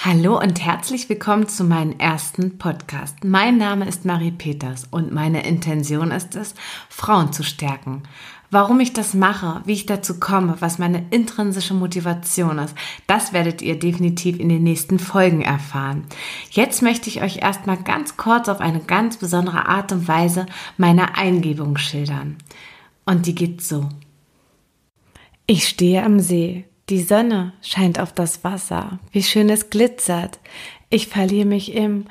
Hallo und herzlich willkommen zu meinem ersten Podcast. Mein Name ist Marie Peters und meine Intention ist es, Frauen zu stärken. Warum ich das mache, wie ich dazu komme, was meine intrinsische Motivation ist, das werdet ihr definitiv in den nächsten Folgen erfahren. Jetzt möchte ich euch erstmal ganz kurz auf eine ganz besondere Art und Weise meine Eingebung schildern. Und die geht so. Ich stehe am See. Die Sonne scheint auf das Wasser. Wie schön es glitzert. Ich verliere mich im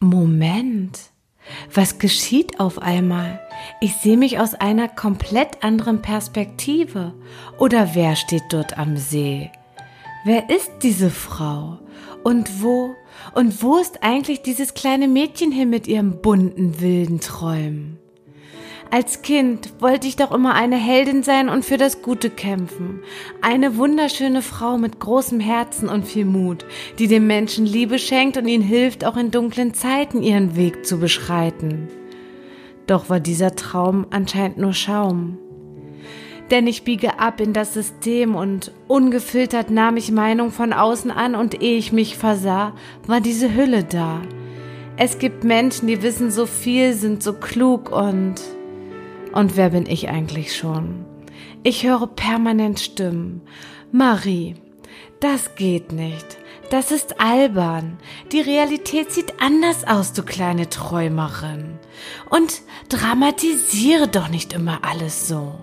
Moment. Was geschieht auf einmal? Ich sehe mich aus einer komplett anderen Perspektive. Oder wer steht dort am See? Wer ist diese Frau? Und wo? Und wo ist eigentlich dieses kleine Mädchen hin mit ihren bunten, wilden Träumen? Als Kind wollte ich doch immer eine Heldin sein und für das Gute kämpfen. Eine wunderschöne Frau mit großem Herzen und viel Mut, die dem Menschen Liebe schenkt und ihnen hilft, auch in dunklen Zeiten ihren Weg zu beschreiten. Doch war dieser Traum anscheinend nur Schaum. Denn ich biege ab in das System und ungefiltert nahm ich Meinung von außen an und ehe ich mich versah, war diese Hülle da. Es gibt Menschen, die wissen so viel, sind so klug und und wer bin ich eigentlich schon? Ich höre permanent Stimmen. Marie, das geht nicht. Das ist albern. Die Realität sieht anders aus, du kleine Träumerin. Und dramatisiere doch nicht immer alles so.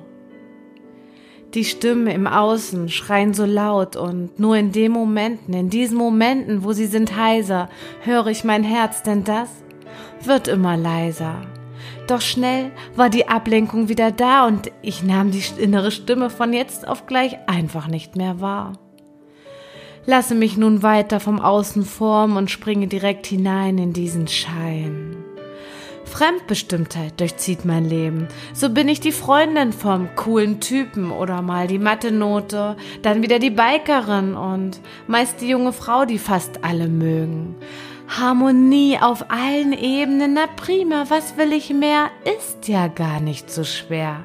Die Stimmen im Außen schreien so laut und nur in den Momenten, in diesen Momenten, wo sie sind heiser, höre ich mein Herz, denn das wird immer leiser. Doch schnell war die Ablenkung wieder da und ich nahm die innere Stimme von jetzt auf gleich einfach nicht mehr wahr. Lasse mich nun weiter vom Außen formen und springe direkt hinein in diesen Schein. Fremdbestimmtheit durchzieht mein Leben. So bin ich die Freundin vom coolen Typen oder mal die Mathe-Note, dann wieder die Bikerin und meist die junge Frau, die fast alle mögen. Harmonie auf allen Ebenen, na prima, was will ich mehr, ist ja gar nicht so schwer.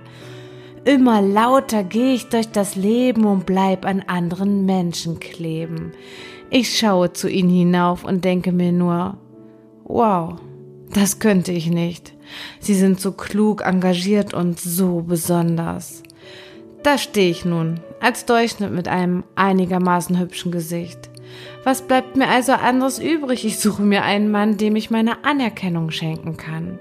Immer lauter gehe ich durch das Leben und bleib an anderen Menschen kleben. Ich schaue zu ihnen hinauf und denke mir nur, wow, das könnte ich nicht. Sie sind so klug, engagiert und so besonders. Da stehe ich nun, als Durchschnitt mit einem einigermaßen hübschen Gesicht. Was bleibt mir also anderes übrig? Ich suche mir einen Mann, dem ich meine Anerkennung schenken kann.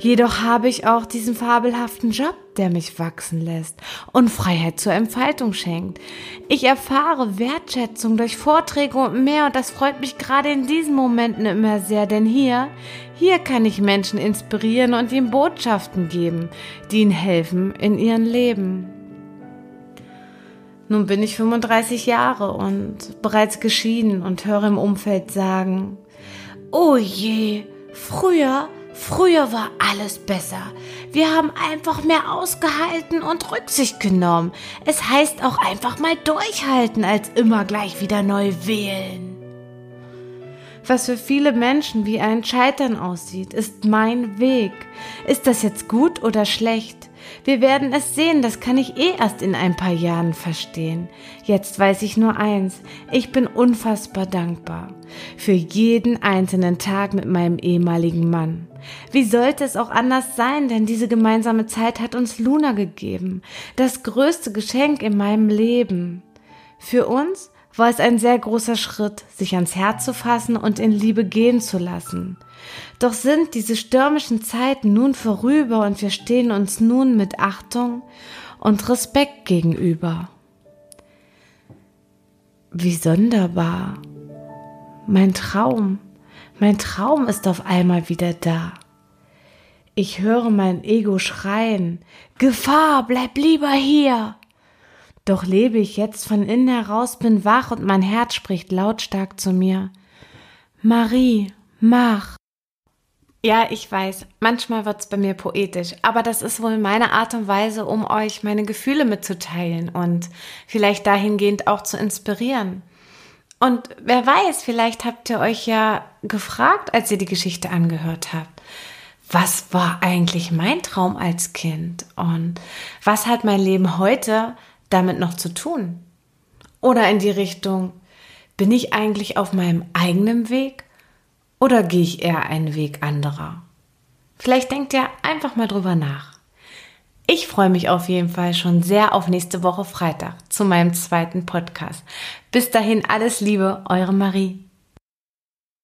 Jedoch habe ich auch diesen fabelhaften Job, der mich wachsen lässt und Freiheit zur Entfaltung schenkt. Ich erfahre Wertschätzung durch Vorträge und mehr und das freut mich gerade in diesen Momenten immer sehr, denn hier, hier kann ich Menschen inspirieren und ihnen Botschaften geben, die ihnen helfen in ihrem Leben. Nun bin ich 35 Jahre und bereits geschieden und höre im Umfeld sagen, oh je, früher, früher war alles besser. Wir haben einfach mehr ausgehalten und Rücksicht genommen. Es heißt auch einfach mal durchhalten, als immer gleich wieder neu wählen. Was für viele Menschen wie ein Scheitern aussieht, ist mein Weg. Ist das jetzt gut oder schlecht? Wir werden es sehen, das kann ich eh erst in ein paar Jahren verstehen. Jetzt weiß ich nur eins, ich bin unfassbar dankbar für jeden einzelnen Tag mit meinem ehemaligen Mann. Wie sollte es auch anders sein, denn diese gemeinsame Zeit hat uns Luna gegeben, das größte Geschenk in meinem Leben. Für uns war es ein sehr großer Schritt, sich ans Herz zu fassen und in Liebe gehen zu lassen. Doch sind diese stürmischen Zeiten nun vorüber und wir stehen uns nun mit Achtung und Respekt gegenüber. Wie sonderbar. Mein Traum, mein Traum ist auf einmal wieder da. Ich höre mein Ego schreien, Gefahr, bleib lieber hier. Doch lebe ich jetzt von innen heraus, bin wach und mein Herz spricht lautstark zu mir. Marie, mach. Ja, ich weiß, manchmal wird's bei mir poetisch, aber das ist wohl meine Art und Weise, um euch meine Gefühle mitzuteilen und vielleicht dahingehend auch zu inspirieren. Und wer weiß, vielleicht habt ihr euch ja gefragt, als ihr die Geschichte angehört habt, was war eigentlich mein Traum als Kind und was hat mein Leben heute damit noch zu tun? Oder in die Richtung, Bin ich eigentlich auf meinem eigenen Weg oder gehe ich eher einen Weg anderer? Vielleicht denkt ihr einfach mal drüber nach. Ich freue mich auf jeden Fall schon sehr auf nächste Woche Freitag zu meinem zweiten Podcast. Bis dahin alles Liebe, eure Marie.